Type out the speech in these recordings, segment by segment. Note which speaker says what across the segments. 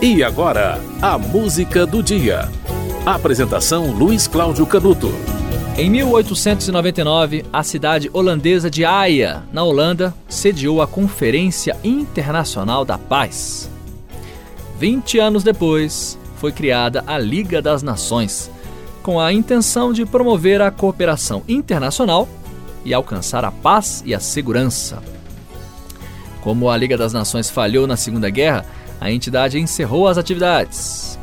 Speaker 1: E agora, a música do dia. Apresentação Luiz Cláudio Canuto.
Speaker 2: Em 1899, a cidade holandesa de Haia, na Holanda, sediou a Conferência Internacional da Paz. 20 anos depois, foi criada a Liga das Nações, com a intenção de promover a cooperação internacional e alcançar a paz e a segurança. Como a Liga das Nações falhou na Segunda Guerra, a entidade encerrou as atividades.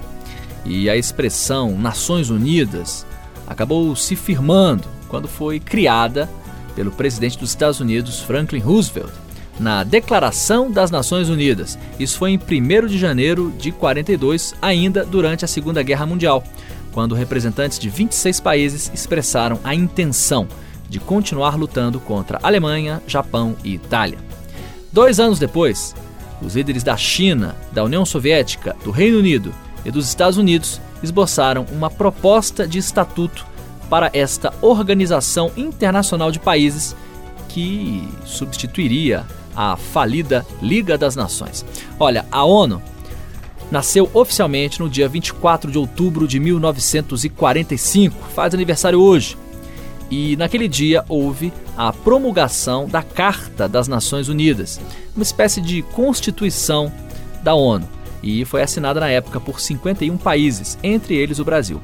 Speaker 2: E a expressão Nações Unidas acabou se firmando quando foi criada pelo presidente dos Estados Unidos, Franklin Roosevelt, na Declaração das Nações Unidas. Isso foi em 1 de janeiro de 42, ainda durante a Segunda Guerra Mundial, quando representantes de 26 países expressaram a intenção de continuar lutando contra Alemanha, Japão e Itália. Dois anos depois, os líderes da China, da União Soviética, do Reino Unido e dos Estados Unidos esboçaram uma proposta de estatuto para esta organização internacional de países que substituiria a falida Liga das Nações. Olha, a ONU nasceu oficialmente no dia 24 de outubro de 1945, faz aniversário hoje. E naquele dia houve a promulgação da Carta das Nações Unidas, uma espécie de constituição da ONU, e foi assinada na época por 51 países, entre eles o Brasil.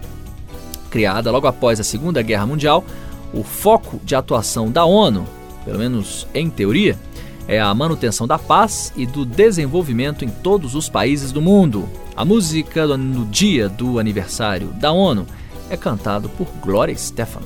Speaker 2: Criada logo após a Segunda Guerra Mundial, o foco de atuação da ONU, pelo menos em teoria, é a manutenção da paz e do desenvolvimento em todos os países do mundo. A música no dia do aniversário da ONU é cantada por Gloria Stefan.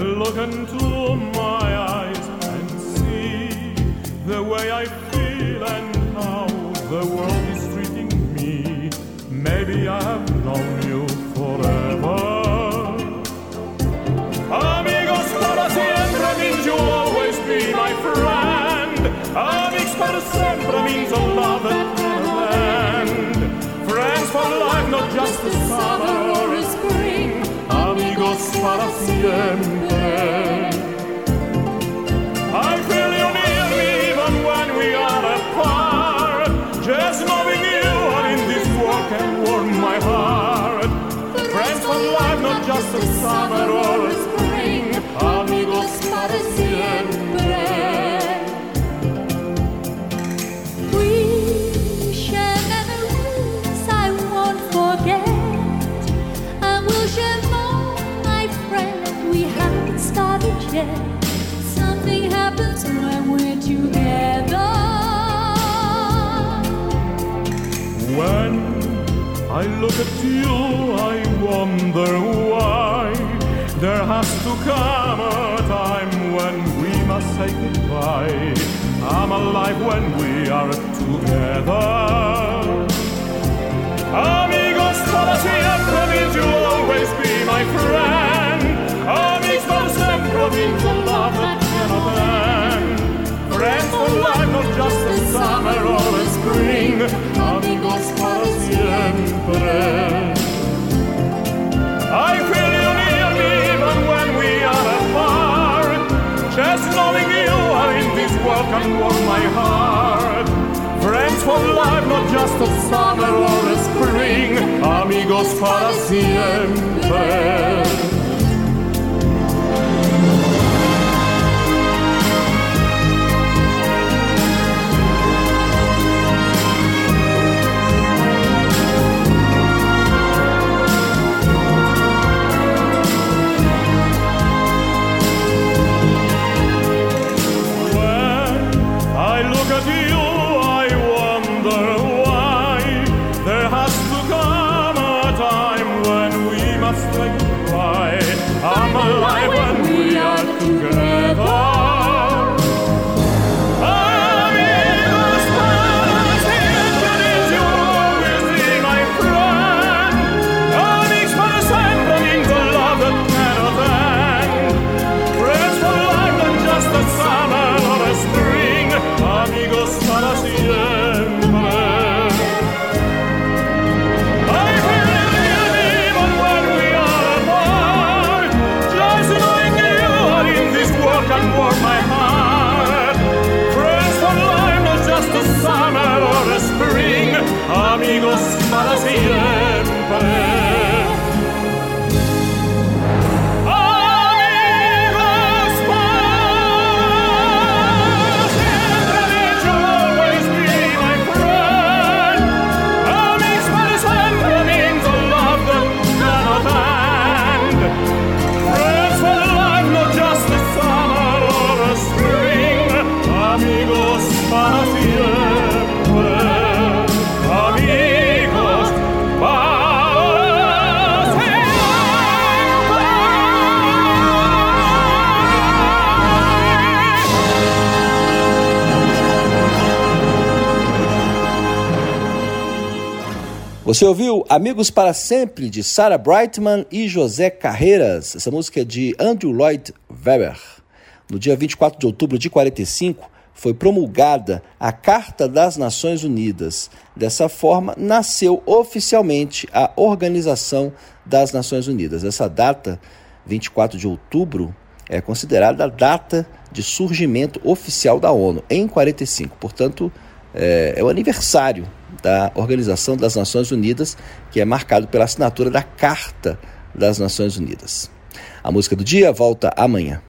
Speaker 3: Can look into my eyes and see the way I feel and how the world is treating me. Maybe I have known you forever. Amigos para siempre means you'll always be my friend. Amigos para siempre means a love that never end. Friends for life, not just the summer or a spring. Amigos para siempre.
Speaker 4: I
Speaker 3: look at you, I wonder why there has to come a time when we must say goodbye. I'm alive when we are together. Amigos para siempre means you'll always be can warm my heart. Friends for life, not just a summer or a spring. Amigos para siempre.
Speaker 5: Você ouviu Amigos para Sempre de Sarah Brightman e José Carreiras. Essa música é de Andrew Lloyd Webber. No dia 24 de outubro de 45, foi promulgada a Carta das Nações Unidas. Dessa forma, nasceu oficialmente a Organização das Nações Unidas. Essa data, 24 de outubro, é considerada a data de surgimento oficial da ONU, em 45. Portanto, é, é o aniversário da Organização das Nações Unidas, que é marcado pela assinatura da Carta das Nações Unidas. A música do dia volta amanhã.